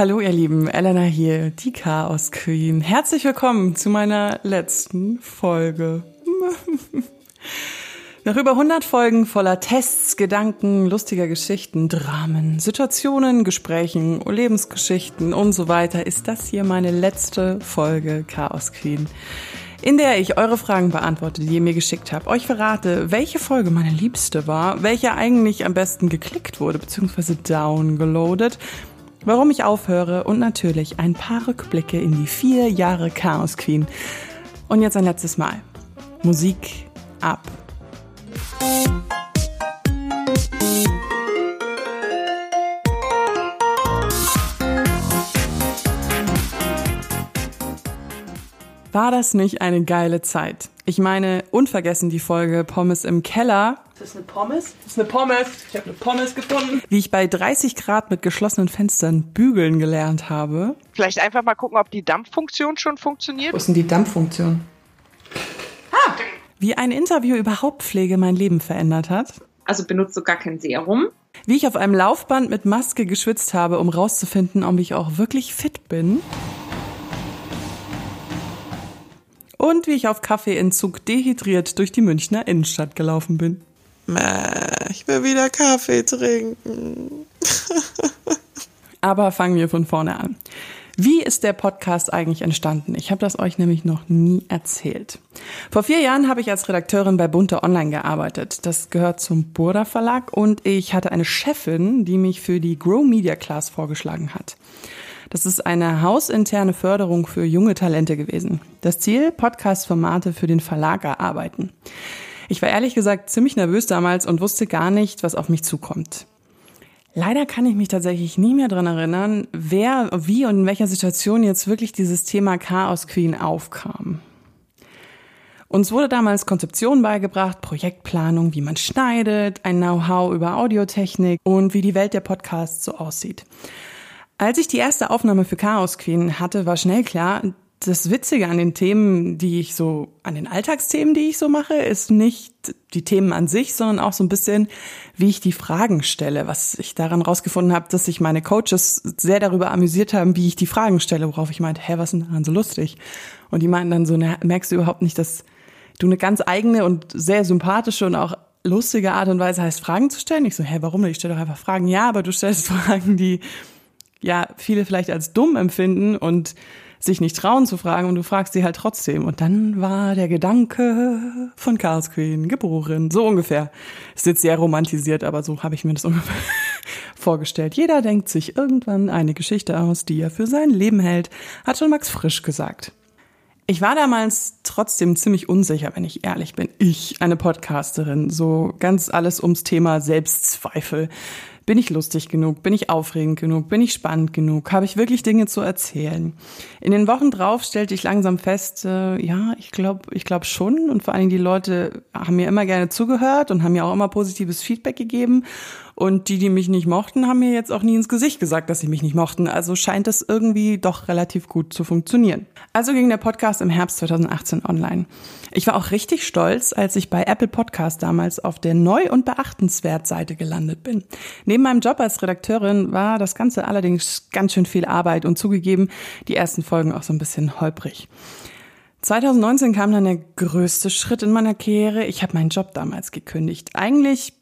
Hallo ihr Lieben, Elena hier, die Chaos Queen. Herzlich willkommen zu meiner letzten Folge. Nach über 100 Folgen voller Tests, Gedanken, lustiger Geschichten, Dramen, Situationen, Gesprächen, Lebensgeschichten und so weiter ist das hier meine letzte Folge Chaos Queen, in der ich eure Fragen beantworte, die ihr mir geschickt habt, euch verrate, welche Folge meine liebste war, welche eigentlich am besten geklickt wurde bzw. downgeloadet, warum ich aufhöre und natürlich ein paar Rückblicke in die vier Jahre Chaos Queen. Und jetzt ein letztes Mal. Musik ab. War das nicht eine geile Zeit? Ich meine, unvergessen die Folge Pommes im Keller. Ist das eine Pommes? Das ist eine Pommes. Ich habe eine Pommes gefunden. Wie ich bei 30 Grad mit geschlossenen Fenstern bügeln gelernt habe. Vielleicht einfach mal gucken, ob die Dampffunktion schon funktioniert. Wo ist denn die Dampffunktion? Ah! Wie eine Interview über Hautpflege mein Leben verändert hat. Also benutzt du gar kein Serum. Wie ich auf einem Laufband mit Maske geschwitzt habe, um rauszufinden, ob ich auch wirklich fit bin. Und wie ich auf Kaffeeentzug dehydriert durch die Münchner Innenstadt gelaufen bin. Ich will wieder Kaffee trinken. Aber fangen wir von vorne an. Wie ist der Podcast eigentlich entstanden? Ich habe das euch nämlich noch nie erzählt. Vor vier Jahren habe ich als Redakteurin bei Bunte Online gearbeitet. Das gehört zum Burda Verlag und ich hatte eine Chefin, die mich für die Grow Media Class vorgeschlagen hat. Das ist eine hausinterne Förderung für junge Talente gewesen. Das Ziel, Podcast-Formate für den Verlag erarbeiten. Ich war ehrlich gesagt ziemlich nervös damals und wusste gar nicht, was auf mich zukommt. Leider kann ich mich tatsächlich nie mehr dran erinnern, wer, wie und in welcher Situation jetzt wirklich dieses Thema Chaos Queen aufkam. Uns wurde damals Konzeption beigebracht, Projektplanung, wie man schneidet, ein Know-how über Audiotechnik und wie die Welt der Podcasts so aussieht. Als ich die erste Aufnahme für Chaos Queen hatte, war schnell klar, das Witzige an den Themen, die ich so, an den Alltagsthemen, die ich so mache, ist nicht die Themen an sich, sondern auch so ein bisschen, wie ich die Fragen stelle. Was ich daran rausgefunden habe, dass sich meine Coaches sehr darüber amüsiert haben, wie ich die Fragen stelle, worauf ich meinte, hä, was ist denn daran so lustig? Und die meinten dann so, ne, merkst du überhaupt nicht, dass du eine ganz eigene und sehr sympathische und auch lustige Art und Weise hast, Fragen zu stellen? Ich so, hä, warum nicht? Ich stelle doch einfach Fragen. Ja, aber du stellst Fragen, die ja viele vielleicht als dumm empfinden und sich nicht trauen zu fragen und du fragst sie halt trotzdem. Und dann war der Gedanke von Chaos Queen geboren. So ungefähr. Ist jetzt sehr romantisiert, aber so habe ich mir das ungefähr vorgestellt. Jeder denkt sich irgendwann eine Geschichte aus, die er für sein Leben hält, hat schon Max Frisch gesagt. Ich war damals trotzdem ziemlich unsicher, wenn ich ehrlich bin. Ich, eine Podcasterin, so ganz alles ums Thema Selbstzweifel. Bin ich lustig genug? Bin ich aufregend genug? Bin ich spannend genug? Habe ich wirklich Dinge zu erzählen? In den Wochen drauf stellte ich langsam fest, äh, ja, ich glaube, ich glaube schon. Und vor allen Dingen die Leute haben mir immer gerne zugehört und haben mir auch immer positives Feedback gegeben. Und die, die mich nicht mochten, haben mir jetzt auch nie ins Gesicht gesagt, dass sie mich nicht mochten. Also scheint es irgendwie doch relativ gut zu funktionieren. Also ging der Podcast im Herbst 2018 online. Ich war auch richtig stolz, als ich bei Apple Podcast damals auf der Neu- und Beachtenswert Seite gelandet bin. Neben meinem Job als Redakteurin war das Ganze allerdings ganz schön viel Arbeit und zugegeben, die ersten Folgen auch so ein bisschen holprig. 2019 kam dann der größte Schritt in meiner Karriere. Ich habe meinen Job damals gekündigt. Eigentlich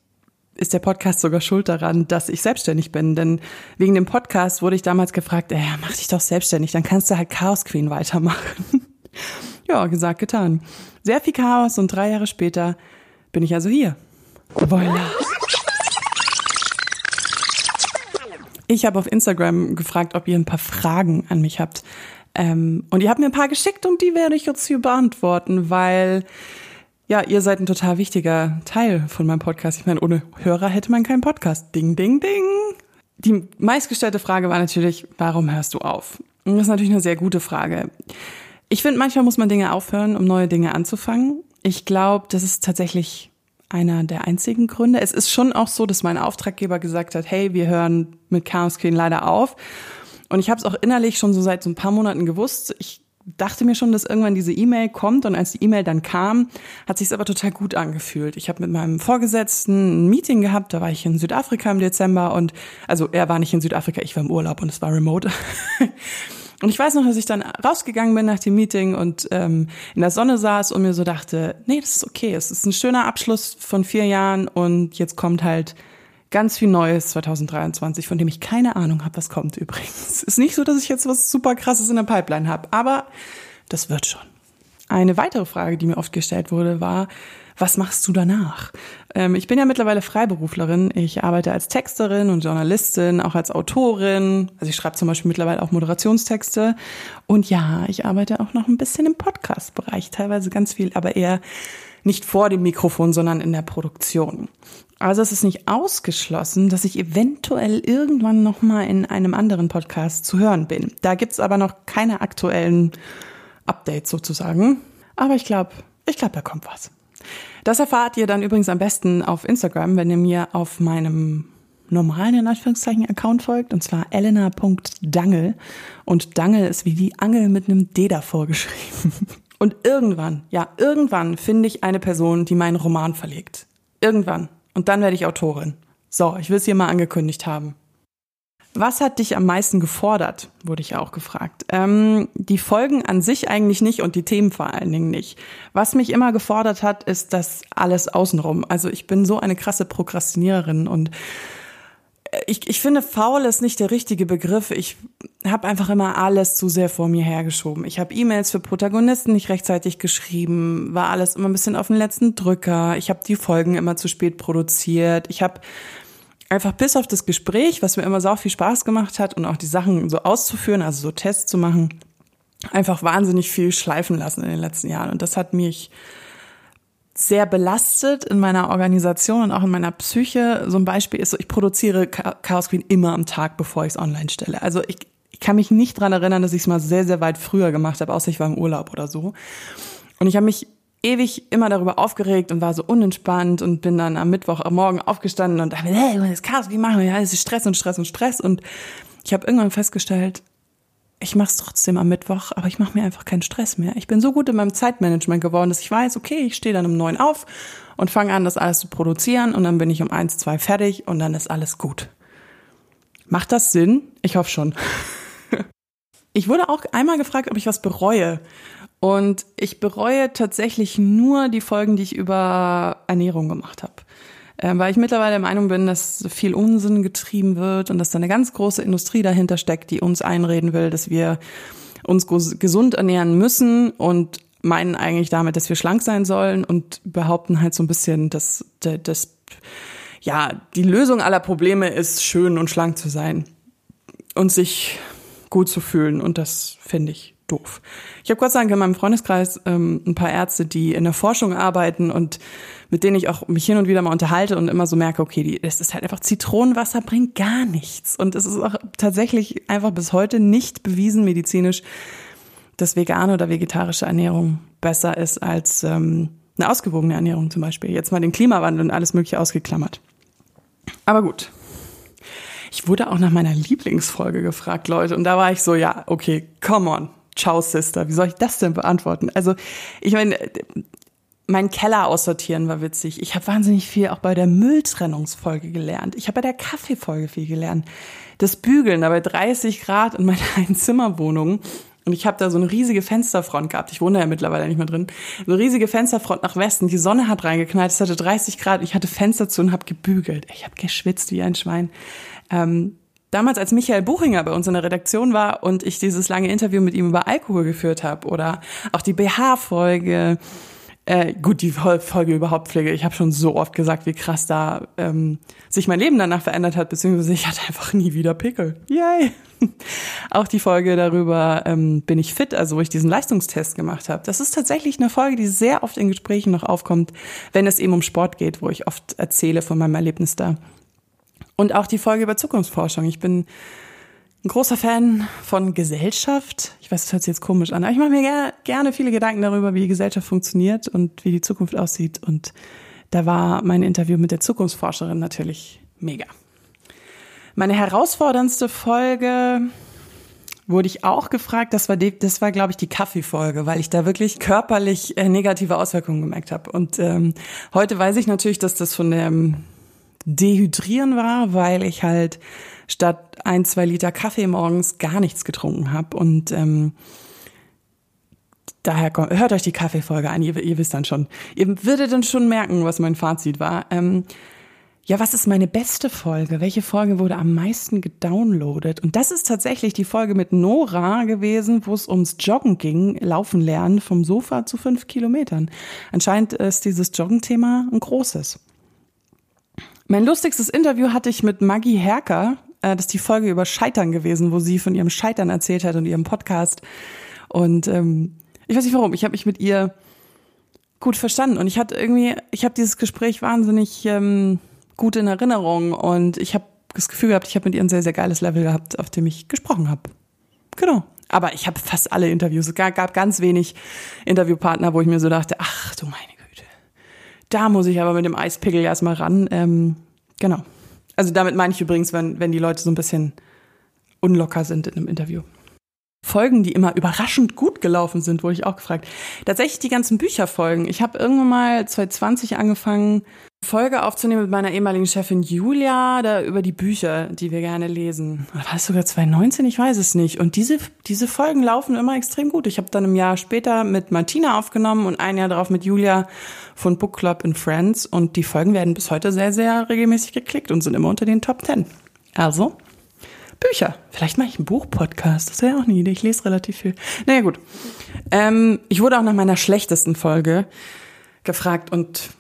ist der Podcast sogar schuld daran, dass ich selbstständig bin. Denn wegen dem Podcast wurde ich damals gefragt, äh, mach dich doch selbstständig, dann kannst du halt Chaos Queen weitermachen. ja, gesagt, getan. Sehr viel Chaos und drei Jahre später bin ich also hier. Voila. Ich habe auf Instagram gefragt, ob ihr ein paar Fragen an mich habt. Ähm, und ihr habt mir ein paar geschickt und die werde ich jetzt hier beantworten, weil ja, ihr seid ein total wichtiger Teil von meinem Podcast. Ich meine, ohne Hörer hätte man keinen Podcast. Ding, ding, ding. Die meistgestellte Frage war natürlich, warum hörst du auf? Und das ist natürlich eine sehr gute Frage. Ich finde, manchmal muss man Dinge aufhören, um neue Dinge anzufangen. Ich glaube, das ist tatsächlich einer der einzigen Gründe. Es ist schon auch so, dass mein Auftraggeber gesagt hat, hey, wir hören mit Chaos Queen leider auf. Und ich habe es auch innerlich schon so seit so ein paar Monaten gewusst. Ich dachte mir schon, dass irgendwann diese E-Mail kommt und als die E-Mail dann kam, hat sich aber total gut angefühlt. Ich habe mit meinem Vorgesetzten ein Meeting gehabt, da war ich in Südafrika im Dezember und also er war nicht in Südafrika, ich war im Urlaub und es war remote. Und ich weiß noch, dass ich dann rausgegangen bin nach dem Meeting und ähm, in der Sonne saß und mir so dachte, nee, das ist okay, es ist ein schöner Abschluss von vier Jahren und jetzt kommt halt ganz viel Neues 2023, von dem ich keine Ahnung habe, was kommt übrigens. Ist nicht so, dass ich jetzt was super krasses in der Pipeline habe, aber das wird schon. Eine weitere Frage, die mir oft gestellt wurde, war, was machst du danach? Ähm, ich bin ja mittlerweile Freiberuflerin. Ich arbeite als Texterin und Journalistin, auch als Autorin. Also ich schreibe zum Beispiel mittlerweile auch Moderationstexte. Und ja, ich arbeite auch noch ein bisschen im Podcast-Bereich, teilweise ganz viel, aber eher nicht vor dem Mikrofon, sondern in der Produktion. Also es ist nicht ausgeschlossen, dass ich eventuell irgendwann noch mal in einem anderen Podcast zu hören bin. Da gibt's aber noch keine aktuellen Updates sozusagen. Aber ich glaube, ich glaube, da kommt was. Das erfahrt ihr dann übrigens am besten auf Instagram, wenn ihr mir auf meinem normalen, in Anführungszeichen, Account folgt, und zwar elena.dangel. Und Dangel ist wie die Angel mit einem D davor geschrieben. Und irgendwann, ja, irgendwann finde ich eine Person, die meinen Roman verlegt. Irgendwann. Und dann werde ich Autorin. So, ich will es hier mal angekündigt haben. Was hat dich am meisten gefordert, wurde ich auch gefragt. Ähm, die Folgen an sich eigentlich nicht und die Themen vor allen Dingen nicht. Was mich immer gefordert hat, ist das alles außenrum. Also ich bin so eine krasse Prokrastiniererin und ich, ich finde, faul ist nicht der richtige Begriff. Ich habe einfach immer alles zu sehr vor mir hergeschoben. Ich habe E-Mails für Protagonisten nicht rechtzeitig geschrieben, war alles immer ein bisschen auf den letzten Drücker. Ich habe die Folgen immer zu spät produziert. Ich habe einfach bis auf das Gespräch, was mir immer so viel Spaß gemacht hat und auch die Sachen so auszuführen, also so Tests zu machen, einfach wahnsinnig viel schleifen lassen in den letzten Jahren. Und das hat mich sehr belastet in meiner Organisation und auch in meiner Psyche. So ein Beispiel ist so, ich produziere Chaos Queen immer am Tag, bevor ich es online stelle. Also ich, ich kann mich nicht dran erinnern, dass ich es mal sehr, sehr weit früher gemacht habe, außer ich war im Urlaub oder so. Und ich habe mich ewig immer darüber aufgeregt und war so unentspannt und bin dann am Mittwoch am Morgen aufgestanden und dachte, hey, das Chaos, wie machen wir? Ja, es ist Stress und Stress und Stress. Und ich habe irgendwann festgestellt, ich mache es trotzdem am Mittwoch, aber ich mache mir einfach keinen Stress mehr. Ich bin so gut in meinem Zeitmanagement geworden, dass ich weiß, okay, ich stehe dann um neun auf und fange an, das alles zu produzieren und dann bin ich um eins, zwei fertig und dann ist alles gut. Macht das Sinn? Ich hoffe schon. ich wurde auch einmal gefragt, ob ich was bereue. Und ich bereue tatsächlich nur die Folgen, die ich über Ernährung gemacht habe weil ich mittlerweile der Meinung bin, dass viel Unsinn getrieben wird und dass da eine ganz große Industrie dahinter steckt, die uns einreden will, dass wir uns gesund ernähren müssen und meinen eigentlich damit, dass wir schlank sein sollen und behaupten halt so ein bisschen, dass das ja die Lösung aller Probleme ist, schön und schlank zu sein und sich gut zu fühlen und das finde ich doof. Ich habe Gott sei Dank in meinem Freundeskreis ähm, ein paar Ärzte, die in der Forschung arbeiten und mit denen ich auch mich hin und wieder mal unterhalte und immer so merke, okay, die, es ist halt einfach Zitronenwasser bringt gar nichts. Und es ist auch tatsächlich einfach bis heute nicht bewiesen medizinisch, dass vegane oder vegetarische Ernährung besser ist als ähm, eine ausgewogene Ernährung zum Beispiel. Jetzt mal den Klimawandel und alles Mögliche ausgeklammert. Aber gut, ich wurde auch nach meiner Lieblingsfolge gefragt, Leute. Und da war ich so, ja, okay, come on. Ciao, Sister. Wie soll ich das denn beantworten? Also, ich meine, mein Keller aussortieren war witzig. Ich habe wahnsinnig viel auch bei der Mülltrennungsfolge gelernt. Ich habe bei der Kaffeefolge viel gelernt. Das Bügeln da bei 30 Grad in meiner Einzimmerwohnung. Und ich habe da so eine riesige Fensterfront gehabt. Ich wohne ja mittlerweile nicht mehr drin. So eine riesige Fensterfront nach Westen. Die Sonne hat reingeknallt. Es hatte 30 Grad. Ich hatte Fenster zu und habe gebügelt. Ich habe geschwitzt wie ein Schwein. Ähm, damals, als Michael Buchinger bei uns in der Redaktion war und ich dieses lange Interview mit ihm über Alkohol geführt habe oder auch die BH-Folge, äh, gut, die Folge über Hauptpflege, ich habe schon so oft gesagt, wie krass da ähm, sich mein Leben danach verändert hat, beziehungsweise ich hatte einfach nie wieder Pickel. Yay! Auch die Folge darüber, ähm, bin ich fit, also wo ich diesen Leistungstest gemacht habe. Das ist tatsächlich eine Folge, die sehr oft in Gesprächen noch aufkommt, wenn es eben um Sport geht, wo ich oft erzähle von meinem Erlebnis da. Und auch die Folge über Zukunftsforschung. Ich bin ein großer Fan von Gesellschaft. Ich weiß, das hört sich jetzt komisch an, aber ich mache mir gerne, gerne viele Gedanken darüber, wie die Gesellschaft funktioniert und wie die Zukunft aussieht. Und da war mein Interview mit der Zukunftsforscherin natürlich mega. Meine herausforderndste Folge wurde ich auch gefragt, das war, das war glaube ich, die Kaffeefolge, weil ich da wirklich körperlich äh, negative Auswirkungen gemerkt habe. Und ähm, heute weiß ich natürlich, dass das von dem Dehydrieren war, weil ich halt statt ein, zwei Liter Kaffee morgens gar nichts getrunken habe. Und ähm, daher kommt, hört euch die Kaffeefolge an, ihr, ihr wisst dann schon. Ihr würdet dann schon merken, was mein Fazit war. Ähm, ja, was ist meine beste Folge? Welche Folge wurde am meisten gedownloadet? Und das ist tatsächlich die Folge mit Nora gewesen, wo es ums Joggen ging, Laufen lernen vom Sofa zu fünf Kilometern. Anscheinend ist dieses Joggen-Thema ein großes. Mein lustigstes Interview hatte ich mit Maggie Herker. Äh, das ist die Folge über Scheitern gewesen, wo sie von ihrem Scheitern erzählt hat und ihrem Podcast. Und ähm, ich weiß nicht warum, ich habe mich mit ihr gut verstanden. Und ich hatte irgendwie, ich habe dieses Gespräch wahnsinnig ähm, gut in Erinnerung und ich habe das Gefühl gehabt, ich habe mit ihr ein sehr, sehr geiles Level gehabt, auf dem ich gesprochen habe. Genau. Aber ich habe fast alle Interviews. Es gab ganz wenig Interviewpartner, wo ich mir so dachte, ach du meine da muss ich aber mit dem Eispickel erstmal ran. Ähm, genau. Also damit meine ich übrigens, wenn, wenn die Leute so ein bisschen unlocker sind in einem Interview. Folgen, die immer überraschend gut gelaufen sind, wurde ich auch gefragt. Tatsächlich die ganzen Bücherfolgen. Ich habe irgendwann mal 2020 angefangen, Folge aufzunehmen mit meiner ehemaligen Chefin Julia, da über die Bücher, die wir gerne lesen. War es sogar 2019? Ich weiß es nicht. Und diese, diese Folgen laufen immer extrem gut. Ich habe dann ein Jahr später mit Martina aufgenommen und ein Jahr darauf mit Julia von Book Club in Friends. Und die Folgen werden bis heute sehr, sehr regelmäßig geklickt und sind immer unter den Top 10. Also, Bücher. Vielleicht mache ich einen Buchpodcast. Das wäre auch eine Idee. Ich lese relativ viel. Naja, gut. Ähm, ich wurde auch nach meiner schlechtesten Folge gefragt und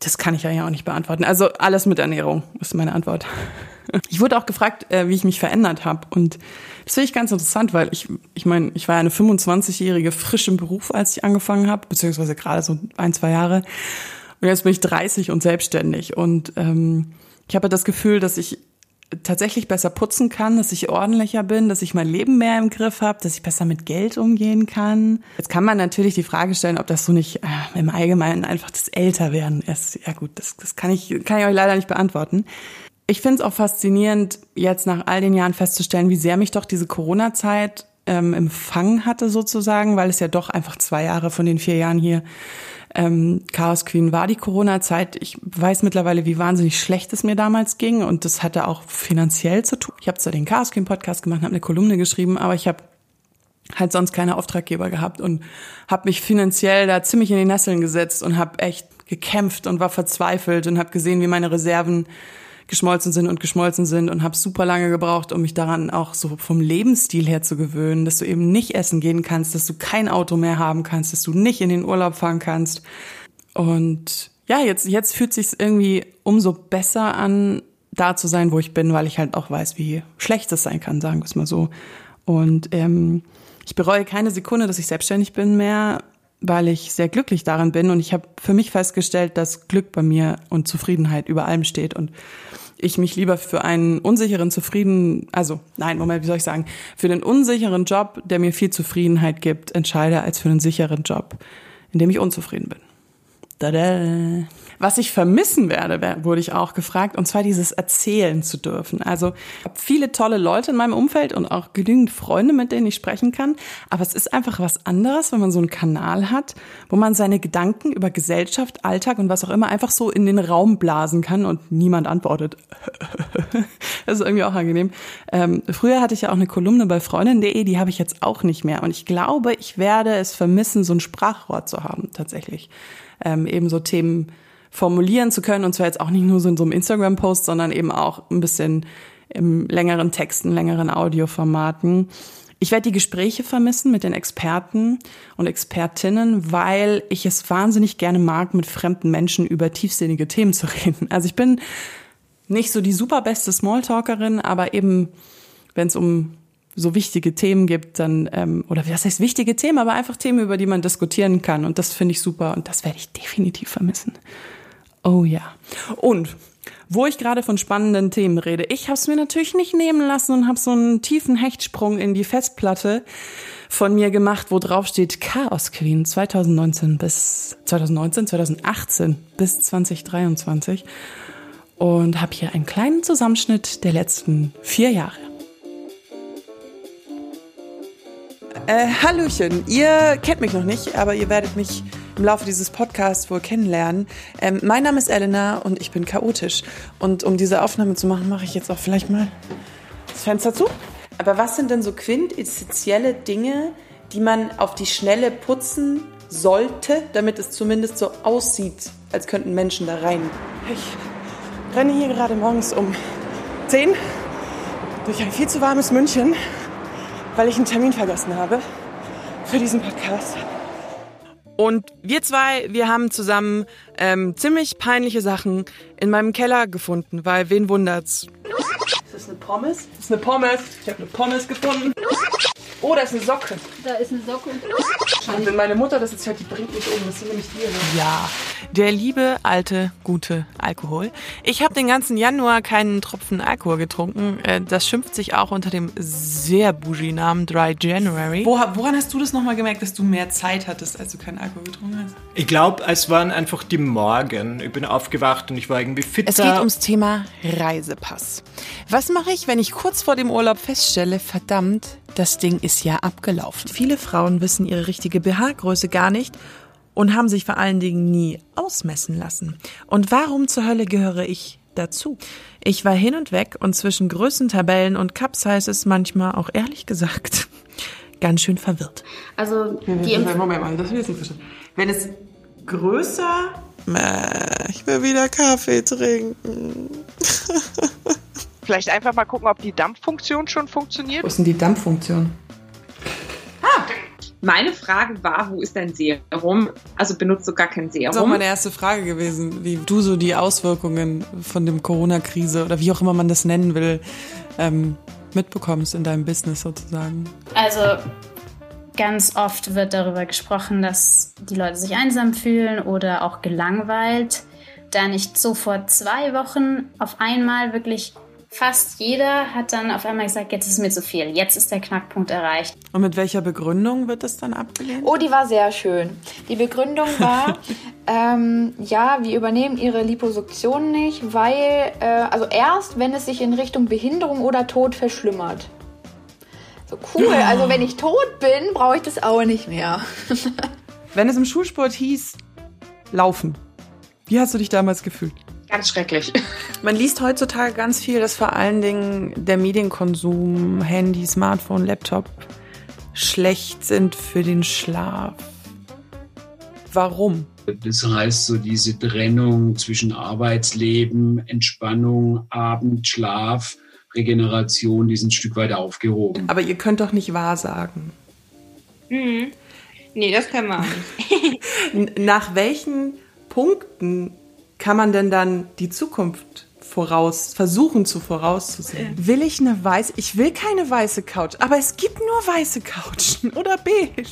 das kann ich ja auch nicht beantworten. Also alles mit Ernährung ist meine Antwort. Ich wurde auch gefragt, äh, wie ich mich verändert habe. Und das finde ich ganz interessant, weil ich, ich meine, ich war eine 25-jährige frisch im Beruf, als ich angefangen habe, beziehungsweise gerade so ein, zwei Jahre. Und jetzt bin ich 30 und selbstständig. Und ähm, ich habe das Gefühl, dass ich tatsächlich besser putzen kann, dass ich ordentlicher bin, dass ich mein Leben mehr im Griff habe, dass ich besser mit Geld umgehen kann. Jetzt kann man natürlich die Frage stellen, ob das so nicht äh, im Allgemeinen einfach das Älterwerden ist. Ja gut, das, das kann ich kann ich euch leider nicht beantworten. Ich finde es auch faszinierend, jetzt nach all den Jahren festzustellen, wie sehr mich doch diese Corona-Zeit ähm, empfangen hatte sozusagen, weil es ja doch einfach zwei Jahre von den vier Jahren hier ähm, Chaos Queen war die Corona-Zeit. Ich weiß mittlerweile, wie wahnsinnig schlecht es mir damals ging und das hatte auch finanziell zu tun. Ich habe zwar den Chaos Queen Podcast gemacht, habe eine Kolumne geschrieben, aber ich habe halt sonst keine Auftraggeber gehabt und habe mich finanziell da ziemlich in die Nesseln gesetzt und habe echt gekämpft und war verzweifelt und habe gesehen, wie meine Reserven geschmolzen sind und geschmolzen sind und habe super lange gebraucht, um mich daran auch so vom Lebensstil her zu gewöhnen, dass du eben nicht essen gehen kannst, dass du kein Auto mehr haben kannst, dass du nicht in den Urlaub fahren kannst. Und ja, jetzt, jetzt fühlt sich irgendwie umso besser an, da zu sein, wo ich bin, weil ich halt auch weiß, wie schlecht es sein kann, sagen wir es mal so. Und ähm, ich bereue keine Sekunde, dass ich selbstständig bin mehr, weil ich sehr glücklich daran bin. Und ich habe für mich festgestellt, dass Glück bei mir und Zufriedenheit über allem steht. Und ich mich lieber für einen unsicheren Zufrieden, also nein, Moment, wie soll ich sagen, für den unsicheren Job, der mir viel Zufriedenheit gibt, entscheide, als für einen sicheren Job, in dem ich unzufrieden bin. Tada. Was ich vermissen werde, wurde ich auch gefragt, und zwar dieses Erzählen zu dürfen. Also viele tolle Leute in meinem Umfeld und auch genügend Freunde, mit denen ich sprechen kann. Aber es ist einfach was anderes, wenn man so einen Kanal hat, wo man seine Gedanken über Gesellschaft, Alltag und was auch immer einfach so in den Raum blasen kann und niemand antwortet. das ist irgendwie auch angenehm. Ähm, früher hatte ich ja auch eine Kolumne bei Freundin.de, die habe ich jetzt auch nicht mehr. Und ich glaube, ich werde es vermissen, so ein Sprachrohr zu haben, tatsächlich ähm, eben so Themen formulieren zu können. Und zwar jetzt auch nicht nur so in so einem Instagram-Post, sondern eben auch ein bisschen im längeren Texten, längeren Audioformaten. Ich werde die Gespräche vermissen mit den Experten und Expertinnen, weil ich es wahnsinnig gerne mag, mit fremden Menschen über tiefsinnige Themen zu reden. Also ich bin nicht so die superbeste Smalltalkerin, aber eben, wenn es um so wichtige Themen gibt, dann, ähm, oder was heißt wichtige Themen, aber einfach Themen, über die man diskutieren kann. Und das finde ich super und das werde ich definitiv vermissen. Oh ja. Und wo ich gerade von spannenden Themen rede, ich habe es mir natürlich nicht nehmen lassen und habe so einen tiefen Hechtsprung in die Festplatte von mir gemacht, wo drauf steht Chaos Queen 2019 bis 2019, 2018 bis 2023 und habe hier einen kleinen Zusammenschnitt der letzten vier Jahre. Äh, Hallöchen, ihr kennt mich noch nicht, aber ihr werdet mich im Laufe dieses Podcasts wohl kennenlernen. Ähm, mein Name ist Elena und ich bin chaotisch. Und um diese Aufnahme zu machen, mache ich jetzt auch vielleicht mal das Fenster zu. Aber was sind denn so quintessentielle Dinge, die man auf die Schnelle putzen sollte, damit es zumindest so aussieht, als könnten Menschen da rein? Ich renne hier gerade morgens um 10 durch ein viel zu warmes München, weil ich einen Termin vergessen habe für diesen Podcast. Und wir zwei, wir haben zusammen ähm, ziemlich peinliche Sachen in meinem Keller gefunden, weil wen wundert's? Ist das eine Pommes? Das ist eine Pommes. Ich habe eine Pommes gefunden. Oh, da ist eine Socke. Da ist eine Socke. Und wenn meine Mutter das jetzt hört, die bringt mich um. Das sind nämlich die. Ne? Ja, der liebe, alte, gute Alkohol. Ich habe den ganzen Januar keinen Tropfen Alkohol getrunken. Äh, Das schimpft sich auch unter dem sehr bougie-Namen Dry January. Wo, woran hast du das nochmal gemerkt, dass du mehr Zeit hattest, als du keinen Alkohol getrunken hast? Ich glaube, es waren einfach die Morgen. Ich bin aufgewacht und ich war irgendwie fitter. Es geht ums Thema Reisepass. Was mache ich, wenn ich kurz vor dem Urlaub feststelle, verdammt, das Ding ist ja abgelaufen? Viele Frauen wissen ihre richtige BH-Größe gar nicht und haben sich vor allen Dingen nie ausmessen lassen. Und warum zur Hölle gehöre ich dazu? Ich war hin und weg und zwischen Größentabellen und Cups heißt es manchmal auch ehrlich gesagt ganz schön verwirrt. Also die Empf Moment mal, das will ich nicht verstehen. Wenn es größer. Ich will wieder Kaffee trinken. Vielleicht einfach mal gucken, ob die Dampffunktion schon funktioniert. Wo ist denn die Dampffunktion? Meine Frage war, wo ist dein Serum? Also benutzt du gar kein Das ist auch Serum? meine erste Frage gewesen, wie du so die Auswirkungen von dem Corona-Krise oder wie auch immer man das nennen will, ähm, mitbekommst in deinem Business sozusagen. also ganz oft wird darüber gesprochen, dass die Leute sich einsam fühlen oder auch gelangweilt. Da nicht so vor zwei Wochen auf einmal wirklich fast jeder hat dann auf einmal gesagt, jetzt ist mir zu viel, jetzt ist der Knackpunkt erreicht. Und mit welcher Begründung wird das dann abgelehnt? Oh, die war sehr schön. Die Begründung war, ähm, ja, wir übernehmen ihre Liposuktion nicht, weil, äh, also erst, wenn es sich in Richtung Behinderung oder Tod verschlimmert. So cool, also wenn ich tot bin, brauche ich das auch nicht mehr. Wenn es im Schulsport hieß, laufen. Wie hast du dich damals gefühlt? Ganz schrecklich. Man liest heutzutage ganz viel, dass vor allen Dingen der Medienkonsum, Handy, Smartphone, Laptop schlecht sind für den Schlaf. Warum? Das heißt, so diese Trennung zwischen Arbeitsleben, Entspannung, Abend, Schlaf, Regeneration, die sind ein Stück weit aufgehoben. Aber ihr könnt doch nicht wahr sagen. Nee, das können wir auch nicht. Nach welchen Punkten kann man denn dann die Zukunft voraus, versuchen zu vorauszusehen? Will ich eine weiße, ich will keine weiße Couch, aber es gibt nur weiße Couchen oder beige.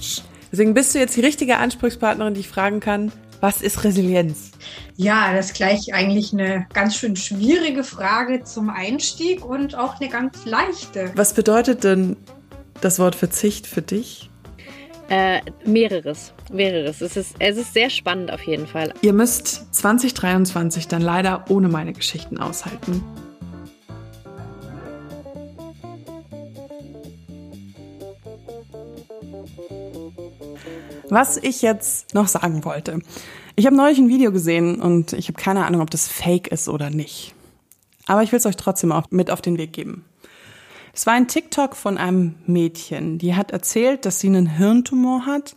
Deswegen bist du jetzt die richtige Ansprechpartnerin, die ich fragen kann, was ist Resilienz? Ja, das ist gleich eigentlich eine ganz schön schwierige Frage zum Einstieg und auch eine ganz leichte. Was bedeutet denn das Wort Verzicht für dich? Äh, mehreres, mehreres. Es ist, es ist sehr spannend auf jeden Fall. Ihr müsst 2023 dann leider ohne meine Geschichten aushalten. Was ich jetzt noch sagen wollte. Ich habe neulich ein Video gesehen und ich habe keine Ahnung, ob das fake ist oder nicht. Aber ich will es euch trotzdem auch mit auf den Weg geben. Es war ein TikTok von einem Mädchen, die hat erzählt, dass sie einen Hirntumor hat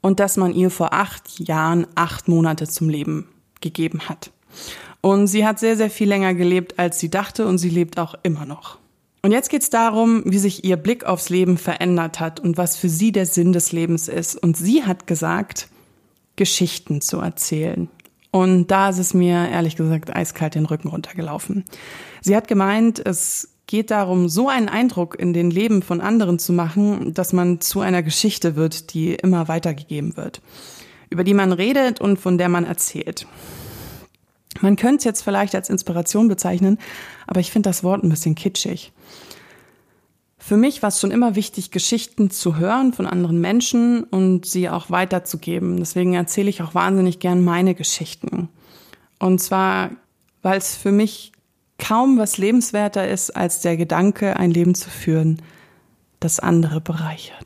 und dass man ihr vor acht Jahren acht Monate zum Leben gegeben hat. Und sie hat sehr, sehr viel länger gelebt, als sie dachte und sie lebt auch immer noch. Und jetzt geht es darum, wie sich ihr Blick aufs Leben verändert hat und was für sie der Sinn des Lebens ist. Und sie hat gesagt, Geschichten zu erzählen. Und da ist es mir ehrlich gesagt eiskalt den Rücken runtergelaufen. Sie hat gemeint, es geht darum, so einen Eindruck in den Leben von anderen zu machen, dass man zu einer Geschichte wird, die immer weitergegeben wird, über die man redet und von der man erzählt. Man könnte es jetzt vielleicht als Inspiration bezeichnen, aber ich finde das Wort ein bisschen kitschig. Für mich war es schon immer wichtig, Geschichten zu hören von anderen Menschen und sie auch weiterzugeben. Deswegen erzähle ich auch wahnsinnig gern meine Geschichten. Und zwar, weil es für mich kaum was lebenswerter ist, als der Gedanke, ein Leben zu führen, das andere bereichert.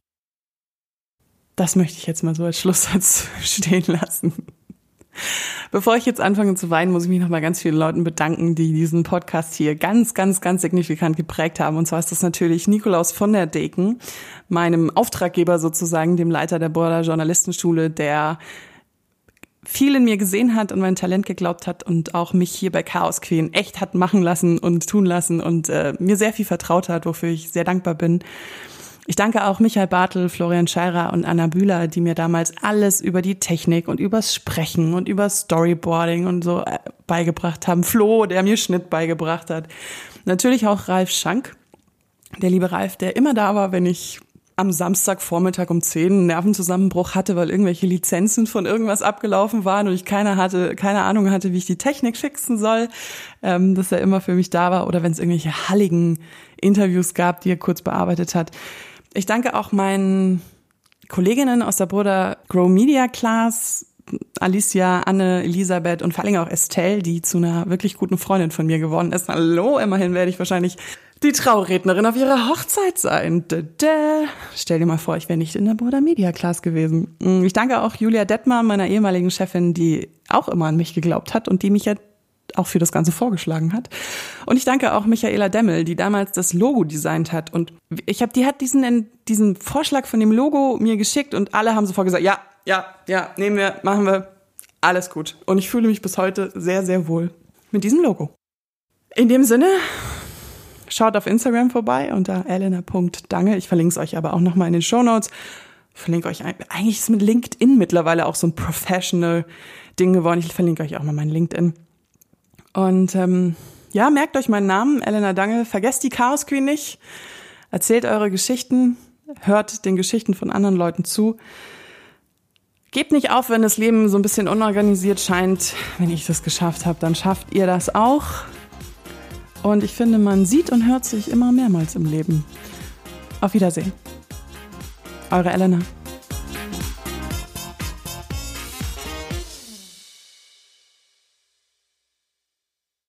Das möchte ich jetzt mal so als Schlusssatz stehen lassen. Bevor ich jetzt anfange zu weinen, muss ich mich noch mal ganz vielen Leuten bedanken, die diesen Podcast hier ganz, ganz, ganz signifikant geprägt haben. Und zwar ist das natürlich Nikolaus von der Deken, meinem Auftraggeber sozusagen, dem Leiter der Border Journalistenschule, der viel in mir gesehen hat und mein Talent geglaubt hat und auch mich hier bei Chaos Queen echt hat machen lassen und tun lassen und äh, mir sehr viel vertraut hat, wofür ich sehr dankbar bin. Ich danke auch Michael Bartel, Florian Scheirer und Anna Bühler, die mir damals alles über die Technik und übers Sprechen und über Storyboarding und so äh, beigebracht haben. Flo, der mir Schnitt beigebracht hat. Natürlich auch Ralf Schank, der liebe Ralf, der immer da war, wenn ich am Samstagvormittag um 10 einen Nervenzusammenbruch hatte, weil irgendwelche Lizenzen von irgendwas abgelaufen waren und ich keine hatte, keine Ahnung hatte, wie ich die Technik fixen soll, ähm, dass er immer für mich da war oder wenn es irgendwelche halligen Interviews gab, die er kurz bearbeitet hat. Ich danke auch meinen Kolleginnen aus der Bruder Grow Media Class, Alicia, Anne, Elisabeth und vor allem auch Estelle, die zu einer wirklich guten Freundin von mir geworden ist. Hallo, immerhin werde ich wahrscheinlich die Traurednerin auf ihrer Hochzeit sein. Da, da. Stell dir mal vor, ich wäre nicht in der Bruder Media Class gewesen. Ich danke auch Julia Detmar, meiner ehemaligen Chefin, die auch immer an mich geglaubt hat und die mich ja auch für das Ganze vorgeschlagen hat. Und ich danke auch Michaela Demmel, die damals das Logo designt hat. Und ich habe, die hat diesen, diesen Vorschlag von dem Logo mir geschickt und alle haben sofort gesagt, ja, ja, ja, nehmen wir, machen wir, alles gut. Und ich fühle mich bis heute sehr, sehr wohl mit diesem Logo. In dem Sinne, schaut auf Instagram vorbei unter elena.dange. Ich verlinke es euch aber auch nochmal in den Show Notes. Verlinke euch, eigentlich ist mit LinkedIn mittlerweile auch so ein professional Ding geworden. Ich verlinke euch auch mal mein LinkedIn. Und ähm, ja, merkt euch meinen Namen, Elena Dange. Vergesst die Chaos Queen nicht. Erzählt eure Geschichten. Hört den Geschichten von anderen Leuten zu. Gebt nicht auf, wenn das Leben so ein bisschen unorganisiert scheint. Wenn ich das geschafft habe, dann schafft ihr das auch. Und ich finde, man sieht und hört sich immer mehrmals im Leben. Auf Wiedersehen. Eure Elena.